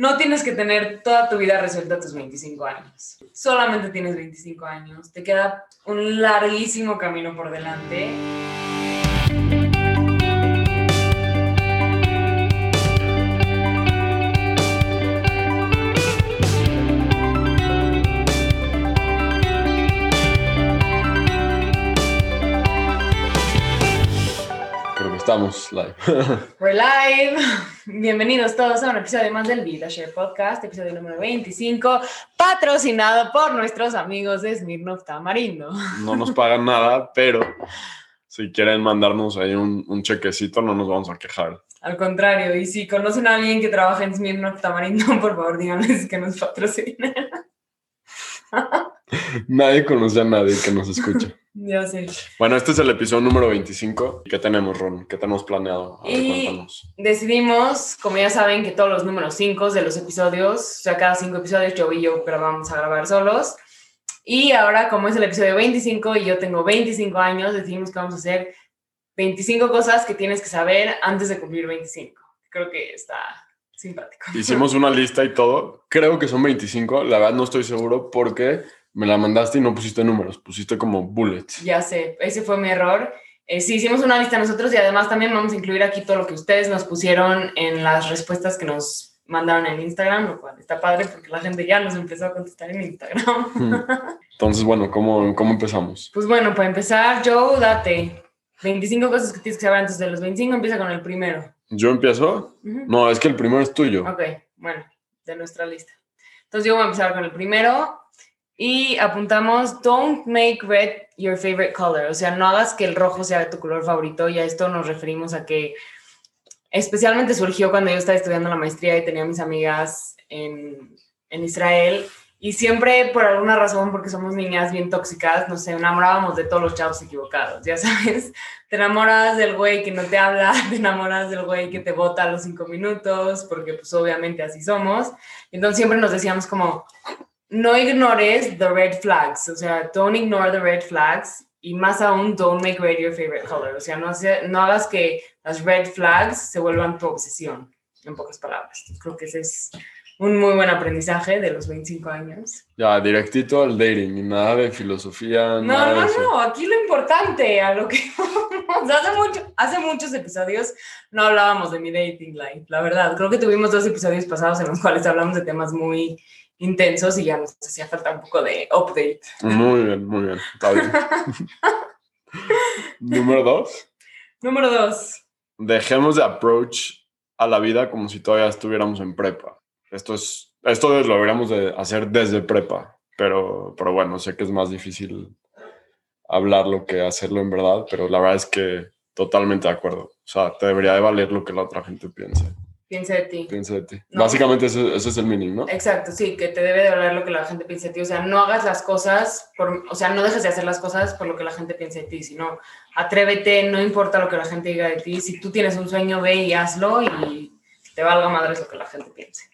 No tienes que tener toda tu vida resuelta a tus 25 años. Solamente tienes 25 años. Te queda un larguísimo camino por delante. Estamos live. We're live. Bienvenidos todos a un episodio más del Vida Share Podcast, episodio número 25, patrocinado por nuestros amigos de Smirnoff Tamarindo. No nos pagan nada, pero si quieren mandarnos ahí un, un chequecito, no nos vamos a quejar. Al contrario, y si conocen a alguien que trabaja en Smirnoff Tamarindo, por favor díganles que nos patrocinen. Nadie conoce a nadie que nos escuche. Ya sé. Bueno, este es el episodio número 25. ¿Qué tenemos, Ron? ¿Qué tenemos planeado? A ver, Y- cuéntanos. Decidimos, como ya saben, que todos los números 5 de los episodios, o sea, cada 5 episodios, yo y yo grabamos a grabar solos. Y ahora, como es el episodio 25 y yo tengo 25 años, decidimos que vamos a hacer 25 cosas que tienes que saber antes de cumplir 25. Creo que está simpático. Hicimos una lista y todo. Creo que son 25. La verdad no estoy seguro porque me la mandaste y no pusiste números. Pusiste como bullets. Ya sé, ese fue mi error. Eh, sí, hicimos una lista nosotros y además también vamos a incluir aquí todo lo que ustedes nos pusieron en las respuestas que nos mandaron en Instagram, lo cual está padre porque la gente ya nos empezó a contestar en Instagram. Hmm. Entonces, bueno, ¿cómo, cómo empezamos? Pues bueno, para empezar, Joe, date 25 cosas que tienes que saber antes de los 25, empieza con el primero. ¿Yo empiezo? No, es que el primero es tuyo. Ok, bueno, de nuestra lista. Entonces yo voy a empezar con el primero y apuntamos, don't make red your favorite color, o sea, no hagas que el rojo sea tu color favorito. Y a esto nos referimos a que especialmente surgió cuando yo estaba estudiando la maestría y tenía mis amigas en, en Israel. Y siempre por alguna razón, porque somos niñas bien tóxicas, nos enamorábamos de todos los chavos equivocados, ya sabes, te enamoras del güey que no te habla, te enamoras del güey que te vota a los cinco minutos, porque pues obviamente así somos. Entonces siempre nos decíamos como, no ignores the red flags, o sea, don't ignore the red flags y más aún, don't make red your favorite color, o sea, no, hace- no hagas que las red flags se vuelvan tu obsesión, en pocas palabras. Creo que ese es un muy buen aprendizaje de los 25 años. Ya, directito al dating y nada de filosofía, No, nada no, de eso. no, aquí lo importante, a lo que vamos, hace, mucho, hace muchos episodios no hablábamos de mi dating life, la verdad. Creo que tuvimos dos episodios pasados en los cuales hablamos de temas muy intensos y ya nos hacía falta un poco de update. Muy bien, muy bien. Está bien. Número dos. Número dos. Dejemos de approach a la vida como si todavía estuviéramos en prepa. Esto es, esto lo deberíamos de hacer desde prepa, pero, pero bueno, sé que es más difícil hablarlo que hacerlo en verdad, pero la verdad es que totalmente de acuerdo. O sea, te debería de valer lo que la otra gente piense, Piensa de ti. piense de ti. No. Básicamente ese, ese es el mínimo, ¿no? Exacto, sí, que te debe de hablar lo que la gente piensa de ti. O sea, no hagas las cosas, por, o sea, no dejes de hacer las cosas por lo que la gente piensa de ti, sino atrévete, no importa lo que la gente diga de ti. Si tú tienes un sueño, ve y hazlo y te valga madres lo que la gente piense.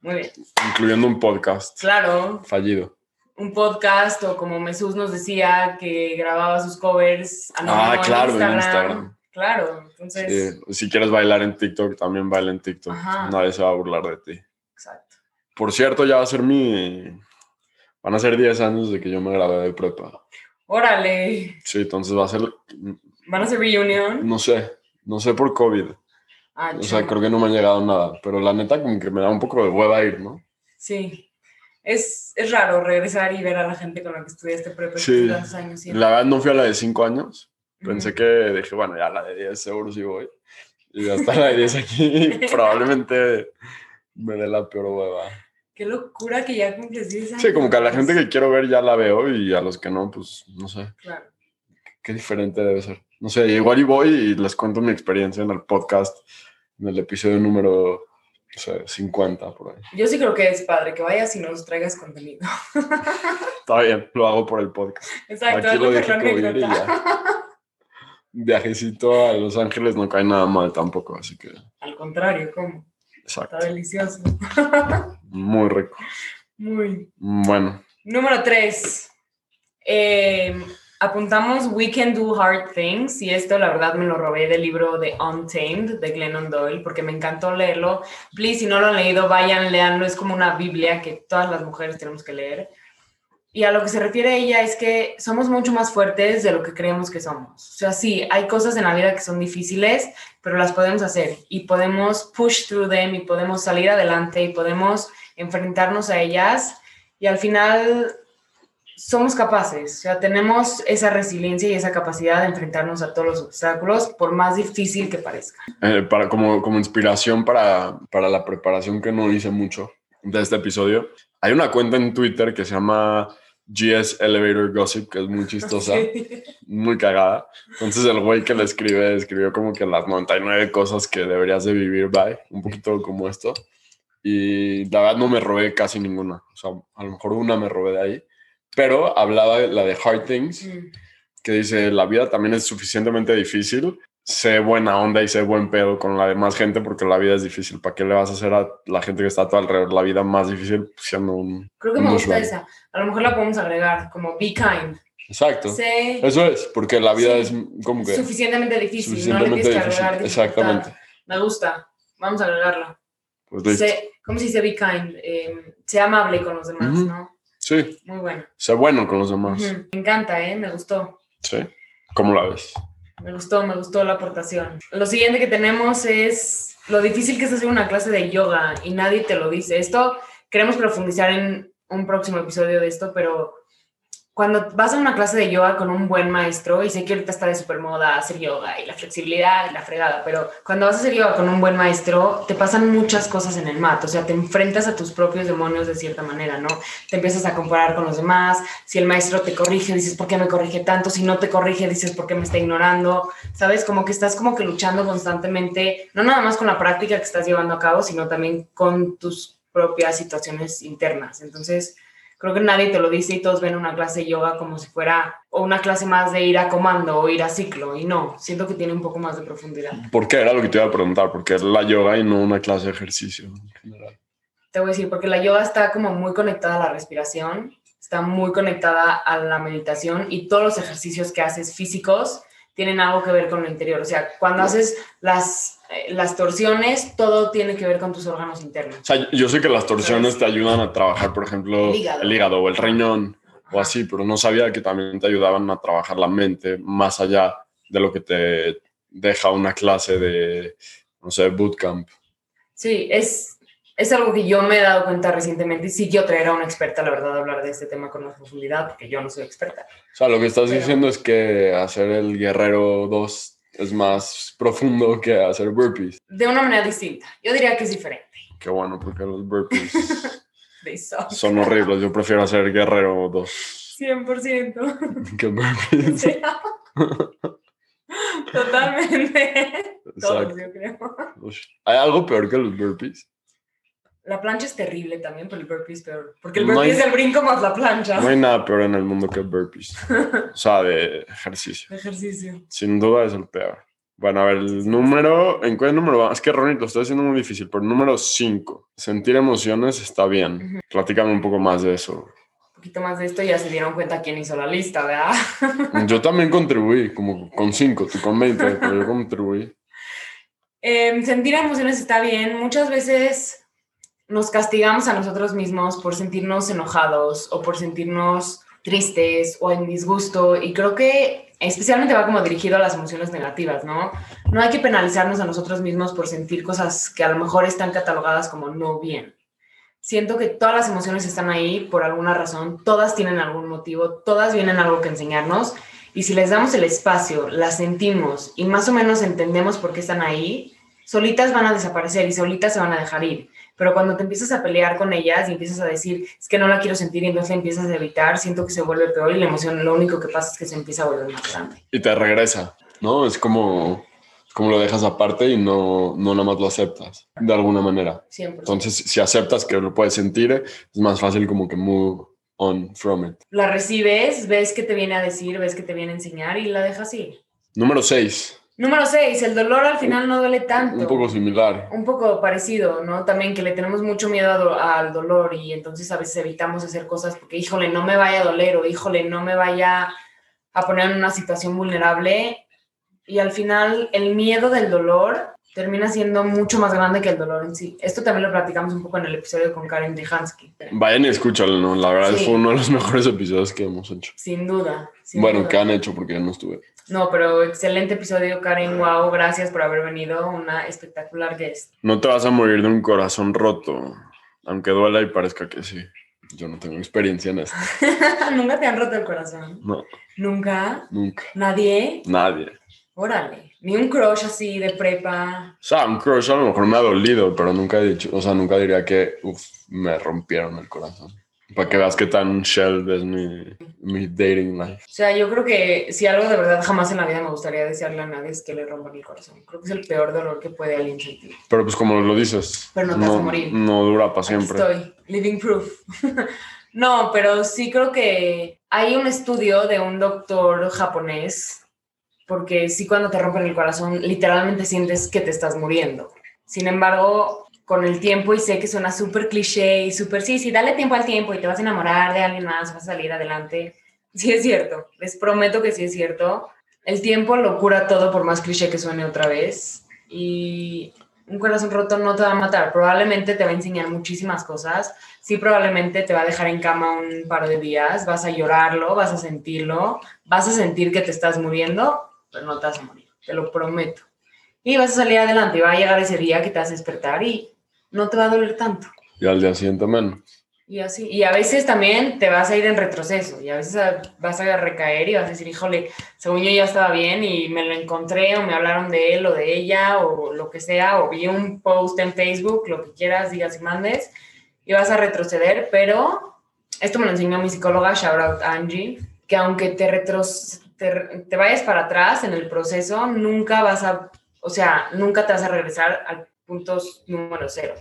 Muy bien. Incluyendo un podcast Claro, fallido. un podcast o como Jesús nos decía que grababa sus covers Ah, claro, en en Instagram. Instagram. Claro, entonces, Sí, si quieres bailar en TikTok, también baila en TikTok. Ajá. Nadie se va a burlar de ti. exacto. Por cierto, ya va a ser mi... Van a ser 10 años de que yo me gradué de prepa. Órale, Sí, entonces va a ser... ¿van a hacer reunion? No sé, no sé por COVID. Ah, O sea, creo que no me ha llegado nada. Pero la neta como que me da un poco de hueva ir, ¿no? Sí. Es, es raro regresar y ver a la gente con la que estudiaste prepa Sí. tantos años. ¿sí? La verdad no fui a la de 5 años. Pensé que dije, bueno, ya la de 10 seguro sí voy. Y hasta la de 10 aquí probablemente me dé la peor hueva. Qué locura que ya cumples 10 años. Sí, como que a la gente que quiero ver ya la veo y a los que no, pues no sé. Claro. Qué diferente debe ser. No sé, igual y voy y les cuento mi experiencia en el podcast, en el episodio número no sé, 50 por ahí. Yo sí creo que es padre que vayas y nos traigas contenido. Está bien, lo hago por el podcast. Exacto, Aquí es lo lo que dije que voy a ir y anécdota. Un viajecito a Los Ángeles no cae nada mal tampoco, así que Al contrario, ¿cómo? exacto. Está delicioso. Muy rico. Muy. Bueno, Número 3. apuntamos We Can Do Hard Things y esto la verdad me lo robé del libro de Untamed de Glennon Doyle porque me encantó leerlo. Please, si no lo han leído, vayan, leanlo. Es como una Biblia que todas las mujeres tenemos que leer. Y a lo que se refiere ella es que somos mucho más fuertes de lo que creemos que somos. O sea, sí, hay cosas en la vida que son difíciles, pero las podemos hacer y podemos push through them y podemos salir adelante y podemos enfrentarnos a ellas y al final somos capaces, o sea, tenemos esa resiliencia y esa capacidad de enfrentarnos a todos los obstáculos, por más difícil que parezca. Eh, para, como, como inspiración para, para la preparación que no hice mucho de este episodio, hay una cuenta en Twitter que se llama GS Elevator Gossip, que es muy chistosa, muy cagada. Entonces el güey que le escribe, escribió como que las 99 cosas que deberías de vivir, bye, un poquito como esto. Y la verdad no me robé casi ninguna, o sea, a lo mejor una me robé de ahí, pero hablaba de la de Hard Things, Mm. que dice, la vida también es suficientemente difícil, sé buena onda y sé buen pedo con la demás gente porque la vida es difícil. ¿Para qué le vas a hacer a la gente que está a tu alrededor la vida más difícil siendo un... Creo que un me gusta usuario? esa. A lo mejor la podemos agregar como be kind. Exacto. Eso es, porque la vida Sí. es como que suficientemente difícil, no le tienes difícil. Exactamente. Me gusta. Vamos a agregarla. Pues. Sé, ¿Cómo se dice be kind? Eh, sé amable con los demás. ¿no? Sí, Muy bueno. sé bueno con los demás. Me encanta, ¿eh? Me gustó. Sí. ¿Cómo la ves? Me gustó, me gustó la aportación. Lo siguiente que tenemos es lo difícil que es hacer una clase de yoga y nadie te lo dice. Esto queremos profundizar en un próximo episodio de esto, pero cuando vas a una clase de yoga con un buen maestro, y sé que ahorita está de super moda hacer yoga y la flexibilidad y la fregada, pero cuando vas a hacer yoga con un buen maestro, te pasan muchas cosas en el mat, o sea, te enfrentas a tus propios demonios de cierta manera, ¿no? Te empiezas a comparar con los demás, si el maestro te corrige, dices, ¿por qué me corrige tanto? Si no te corrige, dices, ¿por qué me está ignorando? ¿Sabes? Como que estás como que luchando constantemente, no nada más con la práctica que estás llevando a cabo, sino también con tus propias situaciones internas. Entonces, creo que nadie te lo dice y todos ven una clase de yoga como si fuera o una clase más de ir a comando o ir a ciclo y no, siento que tiene un poco más de profundidad. ¿Por qué? Era lo que te iba a preguntar, porque es la yoga y no una clase de ejercicio en general. Te voy a decir, porque la yoga está como muy conectada a la respiración, está muy conectada a la meditación y todos los ejercicios que haces físicos tienen algo que ver con lo interior. O sea, cuando haces las, las torsiones, todo tiene que ver con tus órganos internos. O sea, yo sé que las torsiones te ayudan a trabajar, por ejemplo, El hígado. el hígado o el riñón o así, pero no sabía que también te ayudaban a trabajar la mente más allá de lo que te deja una clase de, no sé, bootcamp. Sí, es, es algo que yo me he dado cuenta recientemente y sí quiero traer a una experta, la verdad, a hablar de este tema con más profundidad, porque yo no soy experta. O sea, lo que estás Pero- diciendo es que hacer el guerrero 2 es más profundo que hacer burpees. De una manera distinta. Yo diría que es diferente. Qué bueno, porque los burpees son horribles. Yo prefiero hacer guerrero 2 100%. que burpees. Sí. Totalmente. Todos, Exacto. yo creo. ¿Hay algo peor que los burpees? La plancha es terrible también, pero el burpee es peor. Porque el No burpee hay- es el brinco más la plancha. No hay nada peor en el mundo que burpees. O sea, de ejercicio. Ejercicio. Sin duda es el peor. Bueno, a ver, el número, ¿en qué número va? Es que Ronnie lo estoy haciendo muy difícil, pero el número 5. Sentir emociones está bien. Platícame un poco más de eso. Un poquito más de esto y ya se dieron cuenta quién hizo la lista, ¿verdad? Yo también contribuí, como con 5, tú con 20, pero yo contribuí. Em, sentir emociones está bien. Muchas veces nos castigamos a nosotros mismos por sentirnos enojados o por sentirnos tristes o en disgusto y creo que especialmente va como dirigido a las emociones negativas, ¿no? No hay que penalizarnos a nosotros mismos por sentir cosas que a lo mejor están catalogadas como no bien. Siento que todas las emociones están ahí por alguna razón, todas tienen algún motivo, todas vienen algo que enseñarnos y si les damos el espacio, las sentimos y más o menos entendemos por qué están ahí, solitas van a desaparecer y solitas se van a dejar ir. Pero cuando te empiezas a pelear con ellas y empiezas a decir, es que no la quiero sentir y entonces la empiezas a evitar, siento que se vuelve peor y la emoción lo único que pasa es que se empieza a volver más grande. Y te regresa, ¿no? Es como, como lo dejas aparte y no, no nada más lo aceptas, de alguna manera. 100%. Entonces, si aceptas que lo puedes sentir, es más fácil como que move on from it. la recibes, ves que te viene a decir, ves que te viene a enseñar y la dejas ir. Número 6. Número 6, el dolor al final no duele tanto. Un poco similar. un poco parecido, ¿no? También que le tenemos mucho miedo do- al dolor y entonces a veces evitamos hacer cosas porque, híjole, no me vaya a doler o híjole, no me vaya a poner en una situación vulnerable y al final el miedo del dolor termina siendo mucho más grande que el dolor en sí. Esto también lo platicamos un poco en el episodio con Karen Dehansky. Vayan y escúchalo, ¿no? La verdad Sí. fue uno de los mejores episodios que hemos hecho. Sin duda. sin bueno, duda. que han hecho porque yo no estuve. No, pero excelente episodio, Karen. Wow, gracias por haber venido. Una espectacular guest. No te vas a morir de un corazón roto, aunque duela y parezca que sí. Yo no tengo experiencia en esto. Nunca te han roto el corazón. No, Nunca. nunca. Nadie. Nadie. Órale. Ni un crush así de prepa. O sea, un crush a lo mejor me ha dolido, pero nunca he dicho, o sea, nunca diría que, uf, me rompieron el corazón. Para que veas qué tan shell es mi, mi dating life. O sea, yo creo que si algo de verdad jamás en la vida me gustaría desearle a nadie es que le rompan el corazón. Creo que es el peor dolor que puede alguien sentir. Pero pues como lo dices, Pero no te vas a morir. no dura para Aquí siempre. Estoy, living proof. no, pero sí creo que hay un estudio de un doctor japonés, porque sí cuando te rompen el corazón, literalmente sientes que te estás muriendo. Sin embargo, con el tiempo, y sé que suena súper cliché y súper, sí, sí, dale tiempo al tiempo y te vas a enamorar de alguien más, vas a salir adelante. Sí es cierto, les prometo que sí es cierto. El tiempo lo cura todo, por más cliché que suene otra vez. Y un corazón roto no te va a matar, probablemente te va a enseñar muchísimas cosas. Sí, probablemente te va a dejar en cama un par de días, vas a llorarlo, vas a sentirlo, vas a sentir que te estás muriendo, pero no te vas a te lo prometo. Y vas a salir adelante y va a llegar ese día que te vas a despertar y no te va a doler tanto. Y al día siguiente menos. Y así, y a veces también te vas a ir en retroceso y a veces vas a recaer y vas a decir, híjole, según yo ya estaba bien y me lo encontré o me hablaron de él o de ella o lo que sea, o vi un post en Facebook, lo que quieras, digas y mandes, y vas a retroceder, pero esto me lo enseñó mi psicóloga, shout out Angie, que aunque te, retros te, te vayas para atrás en el proceso, nunca vas a, o sea, nunca te vas a regresar al punto número cero.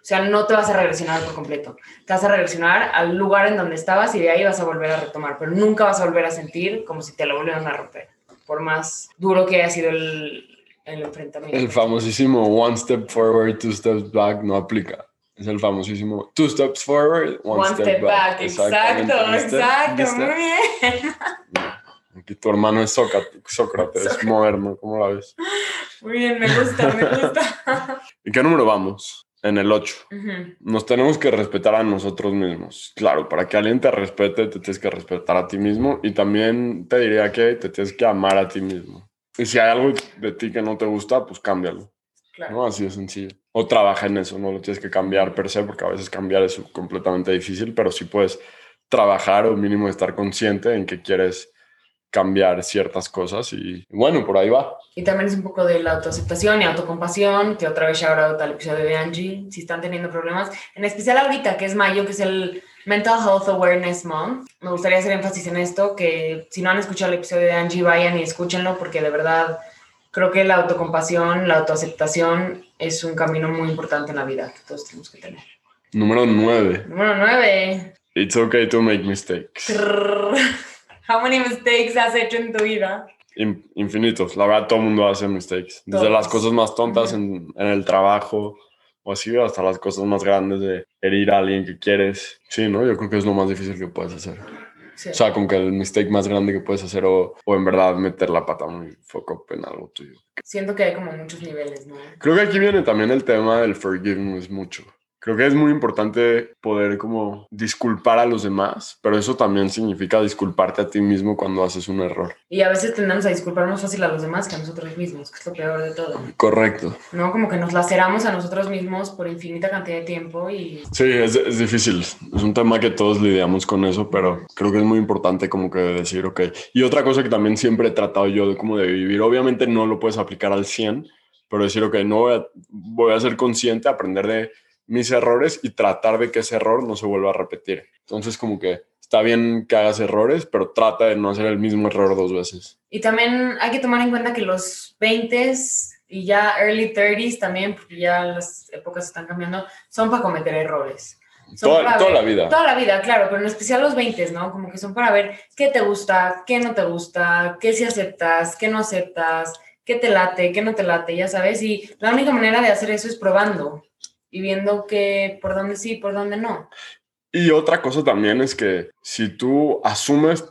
O sea, no te vas a regresionar por completo. Te vas a regresionar al lugar en donde estabas y de ahí vas a volver a retomar, pero nunca vas a volver a sentir como si te lo volvieran a romper, por más duro que haya sido el, el enfrentamiento. El famosísimo one step forward, two steps back no aplica. Es el famosísimo two steps forward, one, One step back, Exactamente. exacto, exacto, ¿Viste? muy bien. Aquí tu hermano es Sócrates, Sócrates moderno, ¿cómo la ves? Muy bien, me gusta, me gusta. ¿Y qué número vamos? En el 8. Ujú, Nos tenemos que respetar a nosotros mismos. Claro, para que alguien te respete, te tienes que respetar a ti mismo y también te diría que te tienes que amar a ti mismo. Y si hay algo de ti que no te gusta, pues cámbialo. Claro. ¿no? Así de sencillo. O trabaja en eso, no lo tienes que cambiar per se, porque a veces cambiar es completamente difícil, pero sí puedes trabajar o mínimo estar consciente en que quieres cambiar ciertas cosas y bueno, por ahí va. Y también es un poco de la autoaceptación y autocompasión, que otra vez shout out al episodio de Angie, si están teniendo problemas, en especial ahorita que es mayo, que es el Mental Health Awareness Month. Me gustaría hacer énfasis en esto, que si no han escuchado el episodio de Angie, vayan y escúchenlo, porque de verdad creo que la autocompasión, la autoaceptación es un camino muy importante en la vida que todos tenemos que tener. Número 9. Número 9. It's okay to make mistakes. How many mistakes has hecho en tu vida? In- infinitos. La verdad, todo el mundo hace mistakes. Desde Todos. las cosas más tontas en, en el trabajo o así, hasta las cosas más grandes de herir a alguien que quieres. Sí, ¿no? Yo creo que es lo más difícil que puedes hacer. Sí. O sea, como que el mistake más grande que puedes hacer o, o en verdad meter la pata muy up en algo tuyo. Siento que hay como muchos niveles, ¿no? Creo que aquí viene también el tema del forgiveness mucho. Creo que es muy importante poder como disculpar a los demás, pero eso también significa disculparte a ti mismo cuando haces un error. Y a veces tendemos a disculpar más fácil a los demás que a nosotros mismos, que es lo peor de todo. Correcto. ¿No? Como que nos laceramos a nosotros mismos por infinita cantidad de tiempo y Sí, es, es difícil. Es un tema que todos lidiamos con eso, pero creo que es muy importante como que decir, ok. Y otra cosa que también siempre he tratado yo de como de vivir, obviamente no lo puedes aplicar al 100, pero decir, ok, no voy a, voy a ser consciente, aprender de mis errores y tratar de que ese error no se vuelva a repetir. Entonces como que está bien que hagas errores, pero trata de no hacer el mismo error dos veces. Y también hay que tomar en cuenta que los 20s y ya early 30s también, porque ya las épocas están cambiando, son para cometer errores. Son Toda, toda ver- la vida. Toda la vida, claro, pero en especial los 20s, ¿no? Como que son para ver qué te gusta, qué no te gusta, qué sí aceptas, qué no aceptas, qué te late, qué no te late, ya sabes. Y la única manera de hacer eso es probando y viendo que por dónde sí, por dónde no. Y otra cosa también es que si tú asumes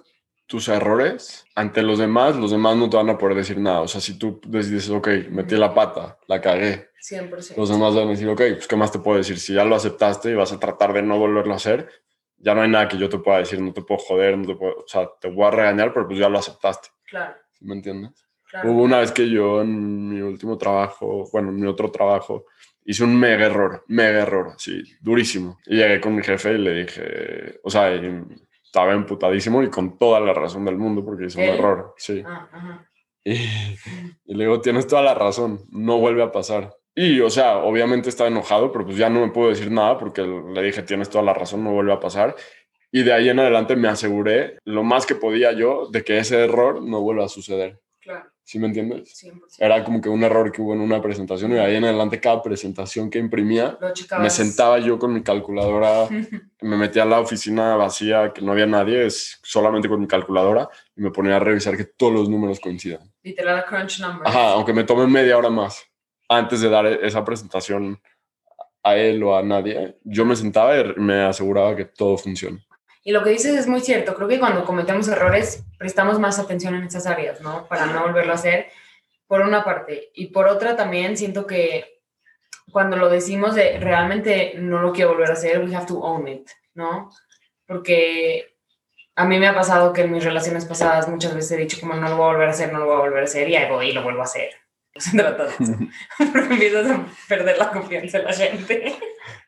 tus errores ante los demás, los demás no te van a poder decir nada. O sea, si tú dices, ok, metí la pata, la cagué, 100%. los demás van a decir, ok, pues ¿qué más te puedo decir? Si ya lo aceptaste y vas a tratar de no volverlo a hacer, ya no hay nada que yo te pueda decir, no te puedo joder, no te puedo, o sea, te voy a regañar, pero pues ya lo aceptaste. Claro, ¿Sí ¿Me entiendes? claro. Hubo una vez que yo en mi último trabajo, bueno, en mi otro trabajo, hice un mega error, mega error, así, durísimo. Y llegué con mi jefe y le dije, o sea, estaba emputadísimo y con toda la razón del mundo porque hice un error, sí. Ah, ajá. Y, y le digo, tienes toda la razón, no vuelve a pasar. Y, o sea, obviamente estaba enojado, pero pues ya no me puedo decir nada porque le dije, tienes toda la razón, no vuelve a pasar. Y de ahí en adelante me aseguré lo más que podía yo de que ese error no vuelva a suceder. ¿Sí me entiendes? 100%. Era como que un error que hubo en una presentación y de ahí en adelante cada presentación que imprimía, me sentaba yo con mi calculadora, me metía a la oficina vacía, que no había nadie, solamente con mi calculadora y me ponía a revisar que todos los números coincidan. Literal crunch numbers. Ajá, aunque me tome media hora más antes de dar esa presentación a él o a nadie, yo me sentaba y me aseguraba que todo funciona. Y lo que dices es muy cierto. Creo que cuando cometemos errores, prestamos más atención en esas áreas, ¿no? Para no volverlo a hacer, por una parte. Y por otra también siento que cuando lo decimos de realmente no lo quiero volver a hacer, we have to own it, ¿no? Porque a mí me ha pasado que en mis relaciones pasadas muchas veces he dicho como no lo voy a volver a hacer, no lo voy a volver a hacer, y ahí voy y lo vuelvo a hacer. Se trata de eso. Porque empiezas a perder la confianza en la gente.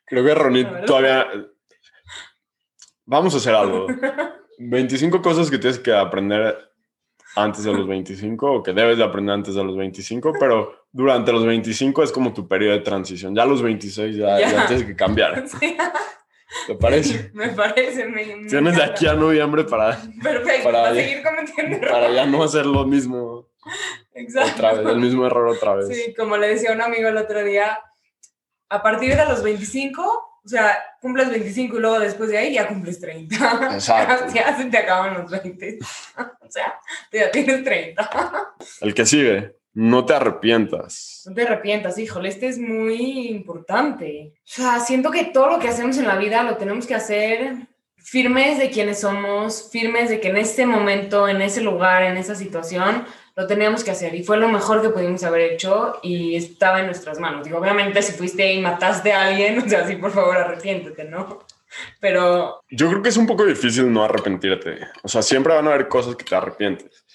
Creo que Ronit todavía... Vamos a hacer algo. 25 cosas que tienes que aprender antes de los 25 o que debes de aprender antes de los 25, pero durante los 25 es como tu periodo de transición. Ya a los 26 ya, Ya. ya tienes que cambiar. Sí, ¿Te parece? me parece. Me, me Tienes de aquí a noviembre para, Perfecto, para- para, seguir cometiendo errores. para ya no hacer lo mismo Exacto. otra vez, el mismo error otra vez. Sí, como le decía un amigo el otro día, a partir de los 25, o sea, cumples 25 y luego después de ahí ya cumples 30. Exacto. ya se te acaban los 20. o sea, ya tienes 30. El que sigue, no te arrepientas. No te arrepientas, híjole, este es muy importante. O sea, siento que todo lo que hacemos en la vida lo tenemos que hacer firmes de quienes somos, firmes de que en este momento, en ese lugar, en esa situación, lo teníamos que hacer. Y fue lo mejor que pudimos haber hecho y estaba en nuestras manos. Digo, obviamente si fuiste y mataste a alguien, o sea, sí, por favor, arrepiéntete, ¿no? Pero Yo creo que es un poco difícil no arrepentirte. O sea, siempre van a haber cosas que te arrepientes.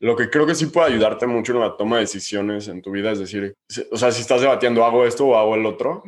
Lo que creo que sí puede ayudarte mucho en la toma de decisiones en tu vida es decir, o sea, si estás debatiendo, ¿hago esto o hago el otro?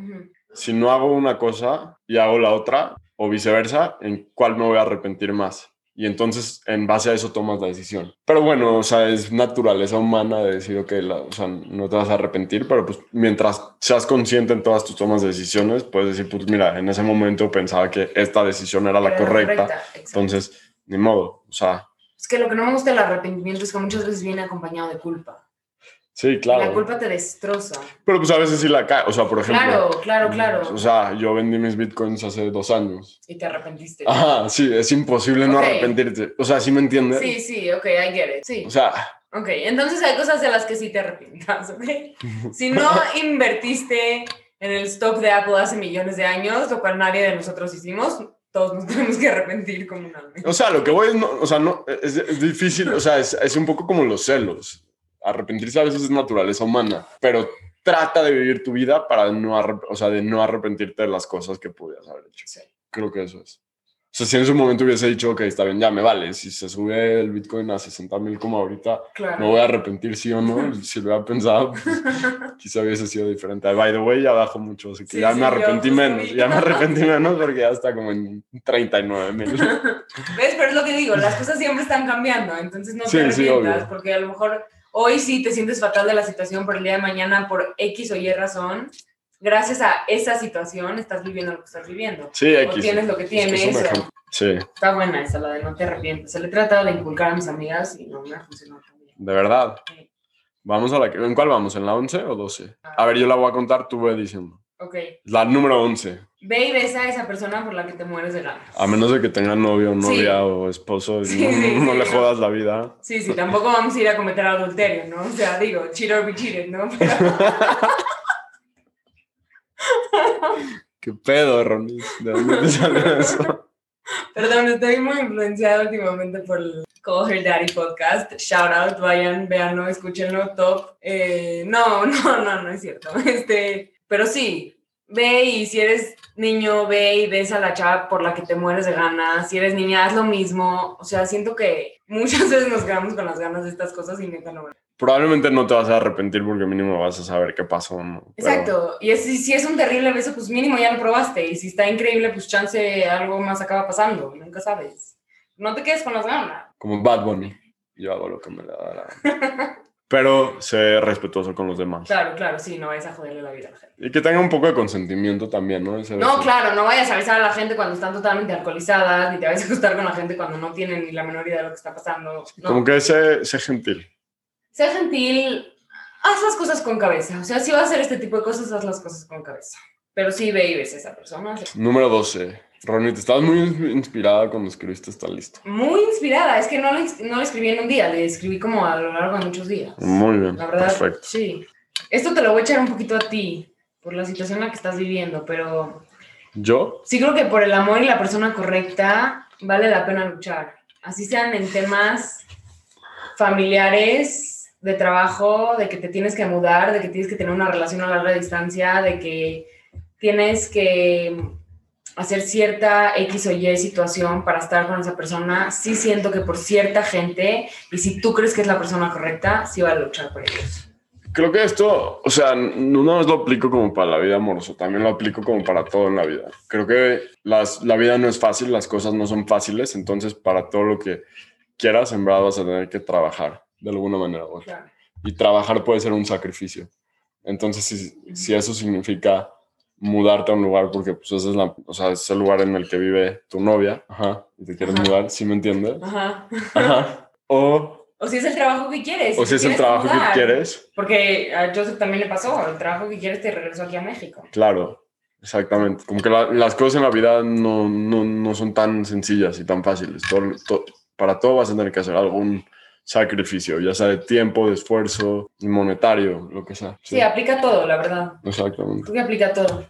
Si no hago una cosa y hago la otra, o viceversa, ¿en cuál me voy a arrepentir más? Y entonces, en base a eso, tomas la decisión. Pero bueno, o sea, es naturaleza humana de decir, ok, la- o sea, no te vas a arrepentir, pero pues mientras seas consciente en todas tus tomas de decisiones, puedes decir, pues mira, en ese momento pensaba que esta decisión era la era correcta, exacto. entonces, ni modo, o sea, Es que lo que no me gusta del arrepentimiento es que muchas veces viene acompañado de culpa. Sí, La claro. culpa te destroza. Pero pues a veces sí la cae, o sea, por ejemplo, Claro, claro, claro. o sea, yo vendí mis bitcoins hace dos años. Y te arrepentiste. Ajá, sí, es imposible no Ok. arrepentirte. O sea, ¿sí me entiendes? Sí, sí, ok, I get it. Sí. O sea, Ok, entonces hay cosas de las que sí te arrepientas, ¿ok? Si no invertiste en el stock de Apple hace millones de años, lo cual nadie de nosotros hicimos, todos nos tenemos que arrepentir comunalmente. O sea, lo que voy es, no, o sea, no, es, es difícil, o sea, es, es un poco como los celos. Arrepentirse a veces es naturaleza humana, pero trata de vivir tu vida para no, o sea, de no arrepentirte de las cosas que pudieras haber hecho. Sí. Creo que eso es. O sea, si en ese momento hubiese dicho, ok, está bien, ya me vale, si se sube el Bitcoin a 60 mil como ahorita, Claro. me voy a arrepentir sí o no. Si lo hubiera pensado, pues, quizá hubiese sido diferente. By the way, ya bajó mucho, así que Sí, ya sí, me yo arrepentí justo menos, vi. ya me arrepentí menos porque ya está como en 39 mil. ¿Ves? Pero es lo que digo, las cosas siempre están cambiando, entonces no te sí, arrepientas, porque a lo mejor hoy sí te sientes fatal de la situación, pero el día de mañana por X o Y razón, gracias a esa situación estás viviendo lo que estás viviendo. Sí, O X. tienes lo que Es que es tienes. o- ejemplo. Sí, Está buena esa, la de no te arrepientes. Se le he tratado de inculcar a mis amigas y no me ha funcionado tan bien. de verdad. Sí. Vamos a la que. ¿En cuál vamos? ¿En la 11 o 12? A ver, yo la voy a contar, tú ve diciendo. Ok. La número 11. Ve y besa a esa persona por la que te mueres de ganas. A menos de que tenga novio, Sí. novia o esposo, Sí, no, sí, no le jodas la vida. Sí, sí, tampoco vamos a ir a cometer adulterio, ¿no? O sea, digo, cheat or be cheated, ¿no? Pero, ¿Qué pedo, Ronnie? ¿De dónde te sale eso? perdón, estoy muy influenciada últimamente por el, Call Her Daddy Podcast. Shout out, vayan, véanlo, escúchenlo, top. Eh, no, no, no, no es cierto. Este, pero sí, ve y si eres niño, ve y ves a la chava por la que te mueres de ganas. Si eres niña, haz lo mismo. O sea, siento que muchas veces nos quedamos con las ganas de estas cosas y neta no. Probablemente no te vas a arrepentir porque mínimo vas a saber qué pasó. ¿no? Pero- Exacto. Y es- si es un terrible beso, pues mínimo ya lo probaste. Y si está increíble, pues chance algo más acaba pasando. Nunca sabes. No te quedes con las ganas. Como Bad Bunny. Yo hago lo que me da la. Pero sé respetuoso con los demás. Claro, claro, sí, no vayas a joderle la vida a la gente. Y que tenga un poco de consentimiento también, ¿no? Ese No, claro, no vayas a besar a la gente cuando están totalmente alcoholizadas, ni te vayas a acostar con la gente cuando no tienen ni la menor idea de lo que está pasando. No. Como que sé, sé gentil. Sé gentil, haz las cosas con cabeza. O sea, si vas a hacer este tipo de cosas, haz las cosas con cabeza. Pero sí ve y ves a esa persona. Número 12. Ronnie, te estabas muy ins- inspirada cuando escribiste esta lista. Muy inspirada, es que no le, no le escribí en un día, le escribí como a lo largo de muchos días. Muy bien, La verdad, perfecto. sí. Esto te lo voy a echar un poquito a ti, por la situación en la que estás viviendo, pero ¿Yo? sí creo que por el amor y la persona correcta vale la pena luchar. Así sean en temas familiares, de trabajo, de que te tienes que mudar, de que tienes que tener una relación a larga distancia, de que tienes que hacer cierta X o Y situación para estar con esa persona. Sí siento que por cierta gente, y si tú crees que es la persona correcta, sí vale luchar por ellos. Creo que esto, o sea, no nada más lo aplico como para la vida amorosa, también lo aplico como para todo en la vida. Creo que las, la vida no es fácil, las cosas no son fáciles, entonces para todo lo que quieras, verdad vas a tener que trabajar de alguna manera. Claro. Y trabajar puede ser un sacrificio. Entonces, si, si eso significa mudarte a un lugar porque pues ese es, la, o sea, es el lugar en el que vive tu novia, ajá, y te quieres Ajá. mudar, ¿sí me entiendes? Ajá. Ajá. O, O si es el trabajo que quieres. o si es el trabajo que mudar. quieres, Porque a Joseph también le pasó, el trabajo que quieres te regresó aquí a México. Claro, exactamente. Como que la- las cosas en la vida no, no, no son tan sencillas y tan fáciles. Todo- to- para todo vas a tener que hacer algún sacrificio, ya sea de tiempo, de esfuerzo, monetario, lo que sea. Sí, aplica todo, la verdad. exactamente. Creo que aplica todo.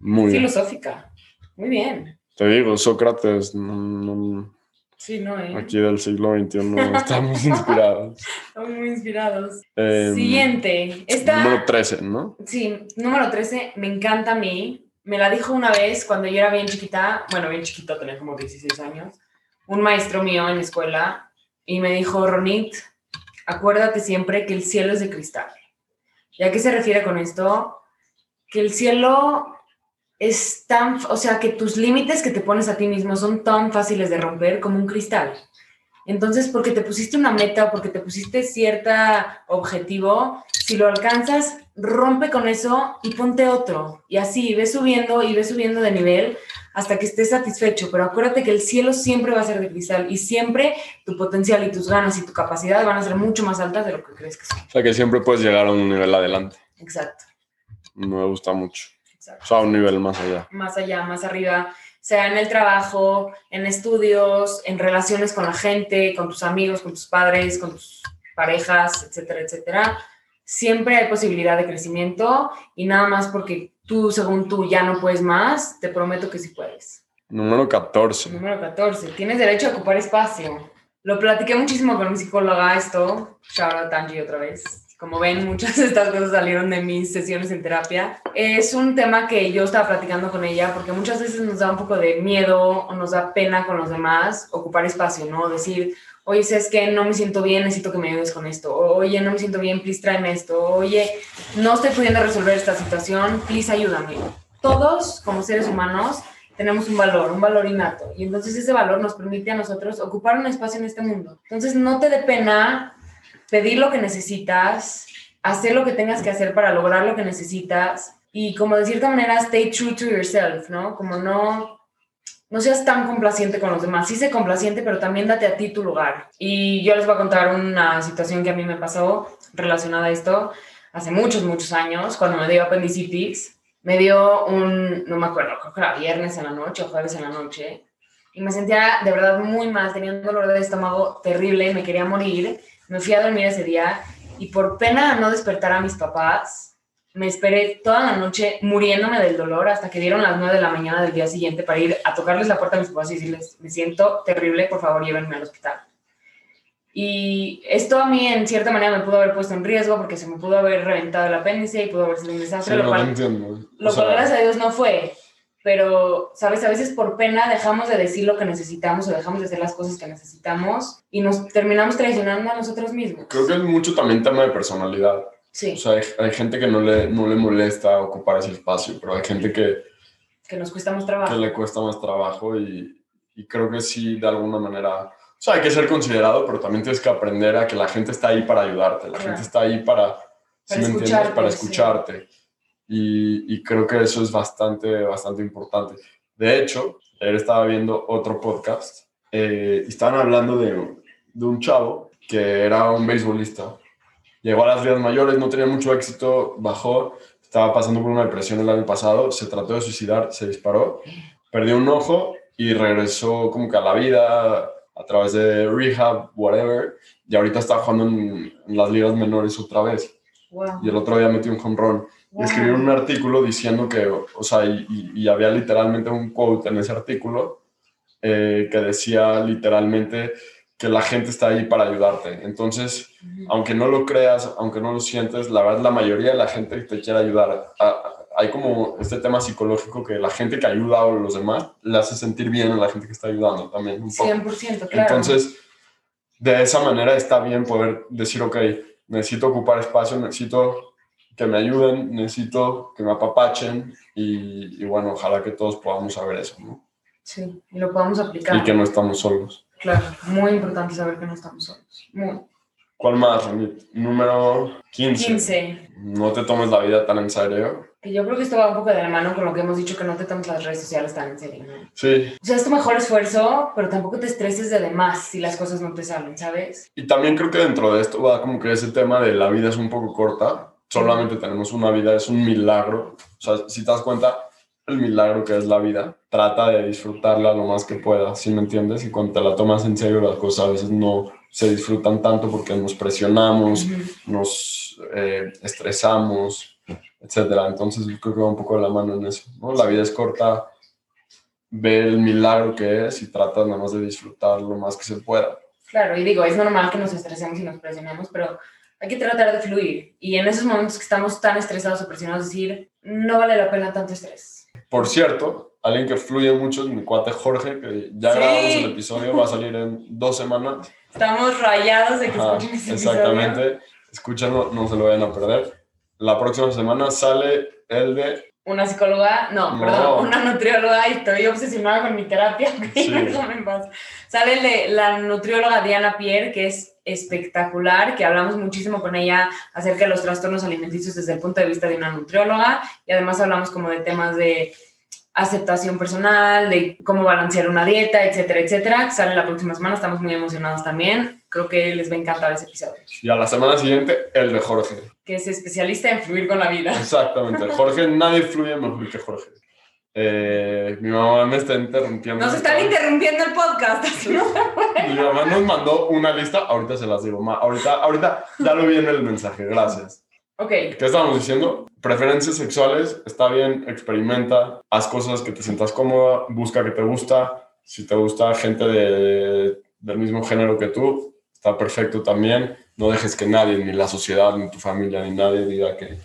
Muy bien. Filosófica. Muy bien. Te digo, Sócrates, no- no- Sí, no, ¿eh? aquí del siglo XXI estamos inspirados. Estamos muy inspirados. Em, Siguiente. Esta, Número 13, ¿no? sí, número 13, me encanta a mí. Me la dijo una vez cuando yo era bien chiquita, bueno, bien chiquita, tenía como 16 años, un maestro mío en la escuela y me dijo, Ronit, acuérdate siempre que el cielo es de cristal. ¿Y a qué se refiere con esto? Que el cielo es tan, o sea, que tus límites que te pones a ti mismo son tan fáciles de romper como un cristal. Entonces, porque te pusiste una meta o porque te pusiste cierta objetivo, si lo alcanzas, rompe con eso y ponte otro. Y así, ves subiendo y ves subiendo de nivel hasta que estés satisfecho. Pero acuérdate que el cielo siempre va a ser de cristal y siempre tu potencial y tus ganas y tu capacidad van a ser mucho más altas de lo que crees que son. O sea, que siempre puedes llegar a un nivel adelante. Exacto. Me gusta mucho. O sea, a un nivel más allá. más allá, más arriba, sea en el trabajo, en estudios, en relaciones con la gente, con tus amigos, con tus padres, con tus parejas, etcétera, etcétera. Siempre hay posibilidad de crecimiento y nada más porque tú, según tú, ya no puedes más, te prometo que sí puedes. Número 14. Número 14. Tienes derecho a ocupar espacio. Lo platiqué muchísimo con mi psicóloga esto. Shout out Angie otra vez. Como ven, muchas de estas cosas salieron de mis sesiones en terapia. Es un tema que yo estaba platicando con ella porque muchas veces nos da un poco de miedo o nos da pena con los demás ocupar espacio, ¿no? Decir, oye, ¿sabes qué? No me siento bien, necesito que me ayudes con esto. Oye, no me siento bien, please tráeme esto. Oye, no estoy pudiendo resolver esta situación, please ayúdame. Todos, como seres humanos, tenemos un valor, un valor innato. Y entonces ese valor nos permite a nosotros ocupar un espacio en este mundo. Entonces no te dé pena pedir lo que necesitas, hacer lo que tengas que hacer para lograr lo que necesitas y como de cierta manera stay true to yourself, ¿no? Como no, no seas tan complaciente con los demás. Sí sé complaciente, pero también date a ti tu lugar. Y yo les voy a contar una situación que a mí me pasó relacionada a esto hace muchos, muchos años, cuando me dio apendicitis. Me dio un, no me acuerdo, creo que era viernes en la noche o jueves en la noche. Y me sentía de verdad muy mal, tenía un dolor de estómago terrible, me quería morir. Me fui a dormir ese día y por pena de no despertar a mis papás, me esperé toda la noche muriéndome del dolor hasta que dieron las 9 de la mañana del día siguiente para ir a tocarles la puerta a mis papás y decirles, me siento terrible, por favor llévenme al hospital. Y esto a mí en cierta manera me pudo haber puesto en riesgo porque se me pudo haber reventado el apéndice y pudo haber sido un desastre, Sí, lo cual, lo O sea, cual gracias a Dios no fue. Pero, ¿sabes? A veces por pena dejamos de decir lo que necesitamos o dejamos de hacer las cosas que necesitamos y nos terminamos traicionando a nosotros mismos. Creo que es mucho también tema de personalidad. Sí, O sea, hay, hay gente que no le, no le molesta ocupar ese espacio, pero hay gente que, que nos cuesta más que trabajo. le cuesta más trabajo y, y creo que sí, de alguna manera, o sea, hay que ser considerado, pero también tienes que aprender a que la gente está ahí para ayudarte, la Claro. gente está ahí para, ¿sí Para me entiendes? escucharte, Para sí. Y, y creo que eso es bastante, bastante importante. De hecho, ayer estaba viendo otro podcast eh, y estaban hablando de, de un chavo que era un beisbolista. Llegó a las ligas mayores, no tenía mucho éxito, bajó, estaba pasando por una depresión el año pasado, se trató de suicidar, se disparó, perdió un ojo y regresó como que a la vida a través de rehab, whatever, y ahorita está jugando en, en las ligas menores otra vez. Wow. Y el otro día metió un home run. Escribieron un artículo diciendo que, o sea, y, y- había literalmente un quote en ese artículo eh, que decía literalmente que la gente está ahí para ayudarte. Entonces, aunque no lo creas, aunque no lo sientes, la verdad la mayoría de la gente te quiere ayudar. Hay como este tema psicológico que la gente que ayuda a los demás le hace sentir bien a la gente que está ayudando también un poco. 100%, claro. Entonces, de esa manera está bien poder decir, ok, necesito ocupar espacio, necesito que me ayuden, necesito que me apapachen y, y bueno, ojalá que todos podamos saber eso, ¿no? Sí, y lo podamos aplicar. Y que no estamos solos. Claro, muy importante saber que no estamos solos. Muy. ¿Cuál más? Número 15. 15. No te tomes la vida tan en serio. Que yo creo que esto va un poco de la mano con lo que hemos dicho, que no te tomes las redes sociales tan en serio, ¿no? Sí. O sea, es tu mejor esfuerzo, pero tampoco te estreses de demás si las cosas no te salen, ¿sabes? Y también creo que dentro de esto va como que ese tema de la vida es un poco corta. Solamente tenemos una vida, es un milagro. O sea, si te das cuenta, el milagro que es la vida, trata de disfrutarla lo más que puedas, ¿sí me entiendes? Y cuando te la tomas en serio, las cosas a veces no se disfrutan tanto porque nos presionamos, nos eh, estresamos, etcétera. Entonces yo creo que va un poco de la mano en eso, ¿no? La vida es corta, ve el milagro que es y trata nada más de disfrutar lo más que se pueda. Claro, y digo, es normal que nos estresemos y nos presionemos, pero hay que tratar de fluir. Y en esos momentos que estamos tan estresados o presionados, decir, no vale la pena tanto estrés. Por cierto, alguien que fluye mucho es mi cuate Jorge, que ya Sí. grabamos el episodio, va a salir en dos semanas. Estamos rayados de que Ajá, escuchen ese episodio. exactamente. Escúchanlo, no se lo vayan a perder. La próxima semana sale el de... Una psicóloga, no, No. perdón, una nutrióloga y estoy obsesionada con mi terapia. Sí. Sale de la nutrióloga Diana Pierre, que es espectacular, que hablamos muchísimo con ella acerca de los trastornos alimenticios desde el punto de vista de una nutrióloga y además hablamos como de temas de aceptación personal, de cómo balancear una dieta, etcétera, etcétera. Sale la próxima semana, estamos muy emocionados también. Creo que les va a encantar ese episodio, Y a la semana siguiente, el de Jorge. que es especialista en fluir con la vida. Exactamente. Jorge, nadie fluye mejor que Jorge. Eh, mi mamá me está interrumpiendo. Nos están interrumpiendo el podcast, no Mi mamá nos mandó una lista, ahorita se las digo. Ma, ahorita, ahorita ya lo vi en el mensaje, gracias. Ok, ¿Qué estábamos diciendo? Preferencias sexuales, está bien, experimenta, haz cosas que te sientas cómoda, busca que te gusta. Si te gusta gente de- del mismo género que tú, está perfecto también. No dejes que nadie, ni la sociedad, ni tu familia, ni nadie diga que,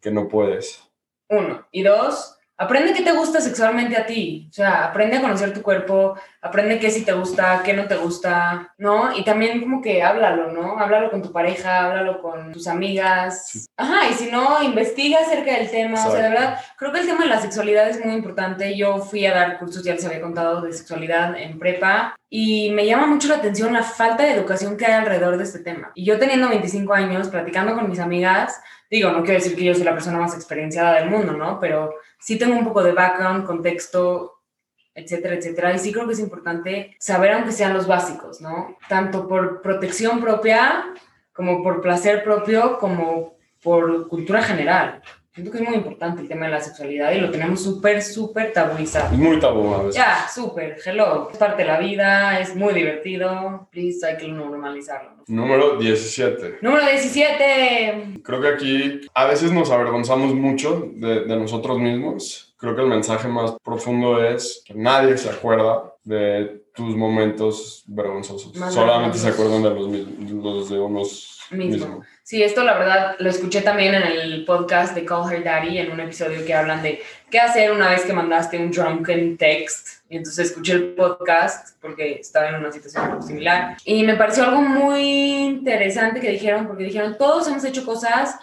que no puedes. Uno. Y dos, aprende qué te gusta sexualmente a ti. O sea, aprende a conocer tu cuerpo, aprende qué sí te gusta, qué no te gusta, ¿no? Y también como que háblalo, ¿no? Háblalo con tu pareja, háblalo con tus amigas. Ajá, y si no, investiga acerca del tema. O sea, de verdad, creo que el tema de la sexualidad es muy importante. Yo fui a dar cursos, ya les había contado, de sexualidad en prepa. Y me llama mucho la atención la falta de educación que hay alrededor de este tema. Y yo teniendo 25 años, platicando con mis amigas, digo, no quiero decir que yo soy la persona más experienciada del mundo, ¿no? Pero sí tengo un poco de background, contexto, etcétera, etcétera. Y sí creo que es importante saber, aunque sean los básicos, ¿no? Tanto por protección propia, como por placer propio, como por cultura general. Siento que es muy importante el tema de la sexualidad y lo tenemos súper, súper tabuizado. Muy tabú a veces. Ya, súper, hello. Es parte de la vida, es muy divertido. Please, hay que normalizarlo. ¿no? Número 17. Número 17. Creo que aquí a veces nos avergonzamos mucho de, de nosotros mismos. creo que el mensaje más profundo es que nadie se acuerda de tus momentos vergonzosos. Más Solamente se vergonzosos. acuerdan de los, los de unos Mismo. mismos. Sí, esto la verdad lo escuché también en el podcast de Call Her Daddy, en un episodio que hablan de qué hacer una vez que mandaste un drunken text. Y entonces escuché el podcast porque estaba en una situación similar. Y me pareció algo muy interesante que dijeron, porque dijeron, todos hemos hecho cosas,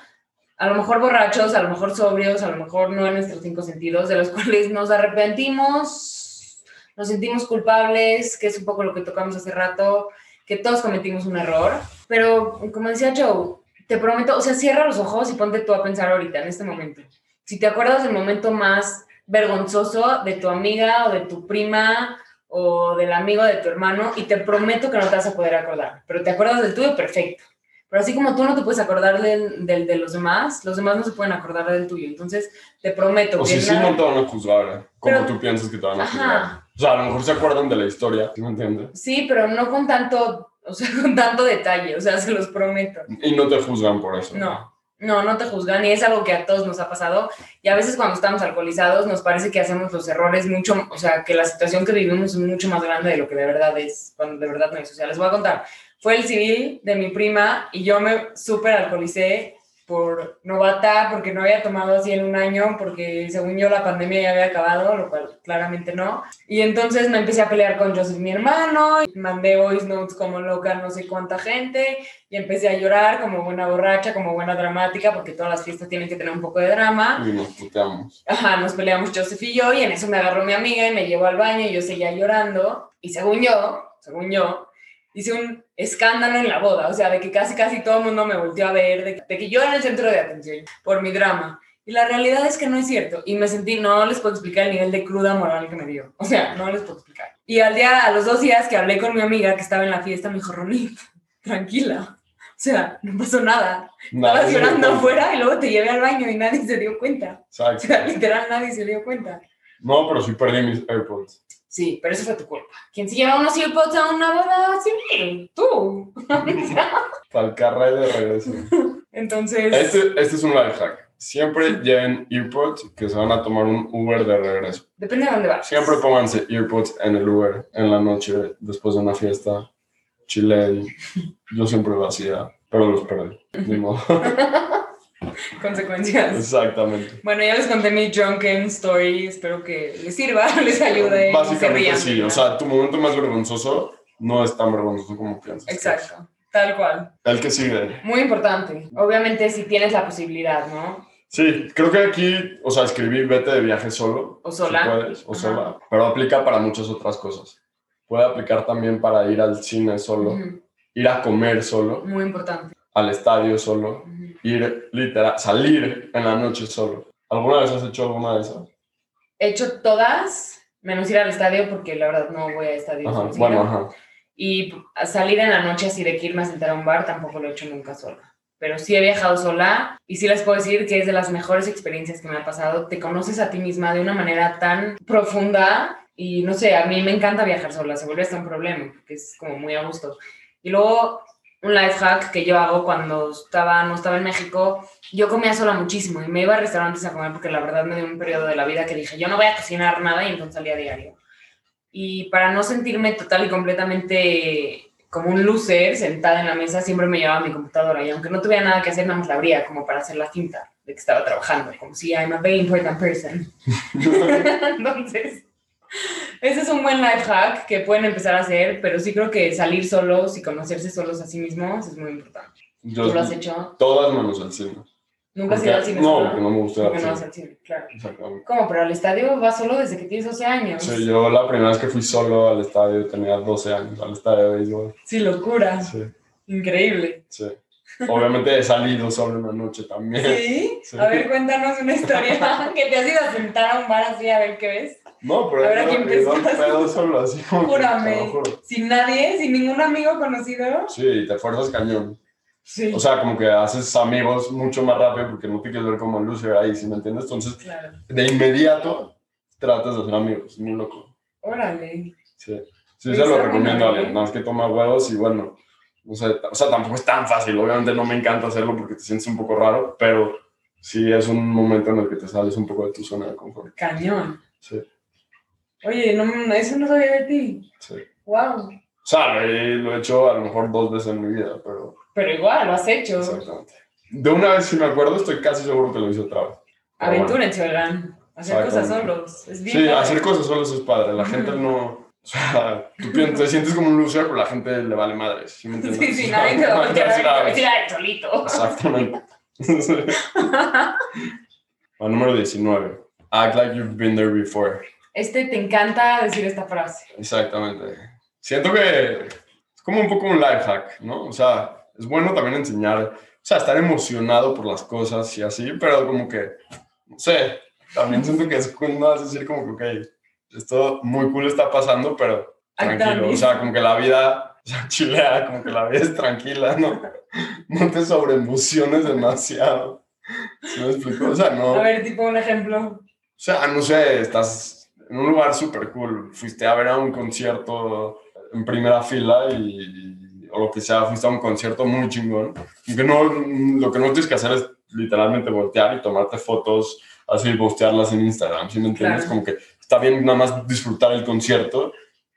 a lo mejor borrachos, a lo mejor sobrios, a lo mejor no en nuestros cinco sentidos, de los cuales nos arrepentimos, nos sentimos culpables, que es un poco lo que tocamos hace rato, que todos cometimos un error. Pero como decía Joe, te prometo, o sea, cierra los ojos y ponte tú a pensar ahorita, en este momento. Si te acuerdas del momento más vergonzoso de tu amiga o de tu prima o del amigo de tu hermano, y te prometo que no te vas a poder acordar, pero te acuerdas del tuyo, perfecto. Pero así como tú no te puedes acordar del, del de los demás, los demás no se pueden acordar del tuyo. Entonces, te prometo O que si sí, no te van a juzgar, ¿eh? como Pero- tú piensas que te van a juzgar. Ajá. O sea, a lo mejor se acuerdan de la historia, ¿sí me entiendes? Sí, pero no con tanto, o sea, con tanto detalle, o sea, se los prometo. Y no te juzgan por eso. No, no, no te juzgan y es algo que a todos nos ha pasado y a veces cuando estamos alcoholizados nos parece que hacemos los errores mucho, o sea, que la situación que vivimos es mucho más grande de lo que de verdad es, cuando de verdad no es. O sea, les voy a contar, fue el civil de mi prima y yo me súper alcoholicé por novata, porque no había tomado así en un año, porque según yo la pandemia ya había acabado, lo cual claramente no. Y entonces me empecé a pelear con Joseph, mi hermano, y mandé voice notes como loca, no sé cuánta gente, y empecé a llorar como buena borracha, como buena dramática, porque todas las fiestas tienen que tener un poco de drama. Y nos puteamos. Ajá, nos peleamos Joseph y yo, y en eso me agarró mi amiga y me llevó al baño, y yo seguía llorando, y según yo, según yo, hice un escándalo en la boda, o sea, de que casi casi todo el mundo me volteó a ver, de, de que yo era el centro de atención por mi drama. Y la realidad es que no es cierto. Y me sentí, no les puedo explicar el nivel de cruda moral que me dio. O sea, no les puedo explicar. Y al día, a los dos días que hablé con mi amiga que estaba en la fiesta, me dijo, Ronit, tranquila. O sea, no pasó nada. Nadie Estabas llorando afuera y luego te llevé al baño y nadie se dio cuenta. O Exacto. sea, literal, nadie se dio cuenta. No, pero sí perdí mis AirPods. Sí, pero eso fue tu culpa. ¿Quién se lleva unos earpods a una boda civil? Tú. Carril de regreso. Entonces, Este, este es un life hack. Siempre lleven earpods que se van a tomar un Uber de regreso. depende de dónde vas. Siempre pónganse earpods en el Uber en la noche después de una fiesta. Chile. Yo siempre lo hacía, pero los perdí. Ni modo. Consecuencias. Exactamente. Bueno, ya les conté mi drunken story. Espero que les sirva, les ayude. se Básicamente rían. sí. O sea, tu momento más vergonzoso no es tan vergonzoso como piensas. Exacto, tal cual. El que sigue. Muy importante. Obviamente, si tienes la posibilidad, ¿no? Sí, creo que aquí, o sea, escribí vete de viaje solo. O sola. Si puedes, o Ajá. sola. Pero aplica para muchas otras cosas. Puede aplicar también para ir al cine solo, ir a comer solo, Muy importante. al estadio solo, Ujú. Ir literal, salir en la noche solo. ¿Alguna vez has hecho alguna de esas? He hecho todas, menos ir al estadio, porque la verdad no voy a estadios. Ajá, bueno, ajá. Y salir en la noche así de que irme a sentar a un bar tampoco lo he hecho nunca sola. Pero sí he viajado sola y sí les puedo decir que es de las mejores experiencias que me ha pasado. Te conoces a ti misma de una manera tan profunda y no sé, a mí me encanta viajar sola, se vuelve hasta un problema porque es como muy a gusto. Y luego un life hack que yo hago cuando estaba, no estaba en México, yo comía sola muchísimo y me iba a restaurantes a comer porque la verdad me dio un periodo de la vida que dije, yo no voy a cocinar nada y entonces salía a diario. Y para no sentirme total y completamente como un loser sentada en la mesa, siempre me llevaba mi computadora y aunque no tuviera nada que hacer, nada más la abría como para hacer la cinta de que estaba trabajando, como si I'm a very important person. Entonces, ese es un buen life hack que pueden empezar a hacer, pero sí creo que salir solos y conocerse solos a sí mismos es muy importante. Yo, ¿Tú lo has hecho? Todas menos el cine. ¿Nunca has ido al cine no, porque no me gusta ir al Porque no vas al cine, claro. Exactamente. ¿Cómo? Pero al estadio vas solo desde que tienes 12 años. Sí, yo la primera vez que fui solo al estadio tenía 12 años, al estadio de béisbol. Sí, locura. Sí, Increíble. sí. Obviamente he salido solo una noche también. ¿Sí? Sí. A ver, cuéntanos una historia que te has ido a sentar a un bar así a ver qué ves. No, pero A ver, ¿a yo quién he ido al pescas? pedo solo, así como que, Júrame. juro. Sin nadie, sin ningún amigo conocido. Sí, te fuerzas cañón. Sí. O sea, como que haces amigos mucho más rápido porque no te quieres ver como loser ahí, ¿sí me entiendes? Entonces, claro. de inmediato tratas de hacer amigos, muy loco. Órale. Sí, sí Está se lo recomiendo a alguien, nada más que toma huevos y bueno, no sé, o sea, tampoco es tan fácil, obviamente no me encanta hacerlo porque te sientes un poco raro, pero sí es un momento en el que te sales un poco de tu zona de confort. Cañón. Sí, Oye, no, eso no sabía de ti. sí. Wow. O sea, lo he, lo he hecho a lo mejor dos veces en mi vida, pero Pero igual, lo has hecho. exactamente. De una vez, si me acuerdo, estoy casi seguro que lo hice otra vez. Pero bueno. Aventúrense, oigan. Hacer cosas solos. Es bien Sí, padre. hacer cosas solos es padre. La gente no. O sea, tú te sientes como un loser, pero la gente le vale madres. ¿Sí me entiendes? Sí, sí, nadie te va a a "Ah, "Ay, solito. Exactamente. Número 19. Act like you've been there before. Este te encanta decir esta frase. Exactamente. Siento que es como un poco un life hack, ¿no? O sea, es bueno también enseñar, o sea, estar emocionado por las cosas y así, pero como que, no sé, también siento que es más decir como que, ok, esto muy cool está pasando, pero tranquilo. O sea, como que la vida, o sea, chilea, como que la vida es tranquila, ¿no? No te sobreemociones demasiado. ¿Sí me explico? O sea, no... A ver, tipo un ejemplo. O sea, no sé, estás en un lugar súper cool. Fuiste a ver a un concierto en primera fila y, o lo que sea, fuiste a un concierto muy chingón. Aunque no, lo que no tienes que hacer es literalmente voltear y tomarte fotos, así postearlas en Instagram, ¿sí me entiendes? Claro. Como que está bien nada más disfrutar el concierto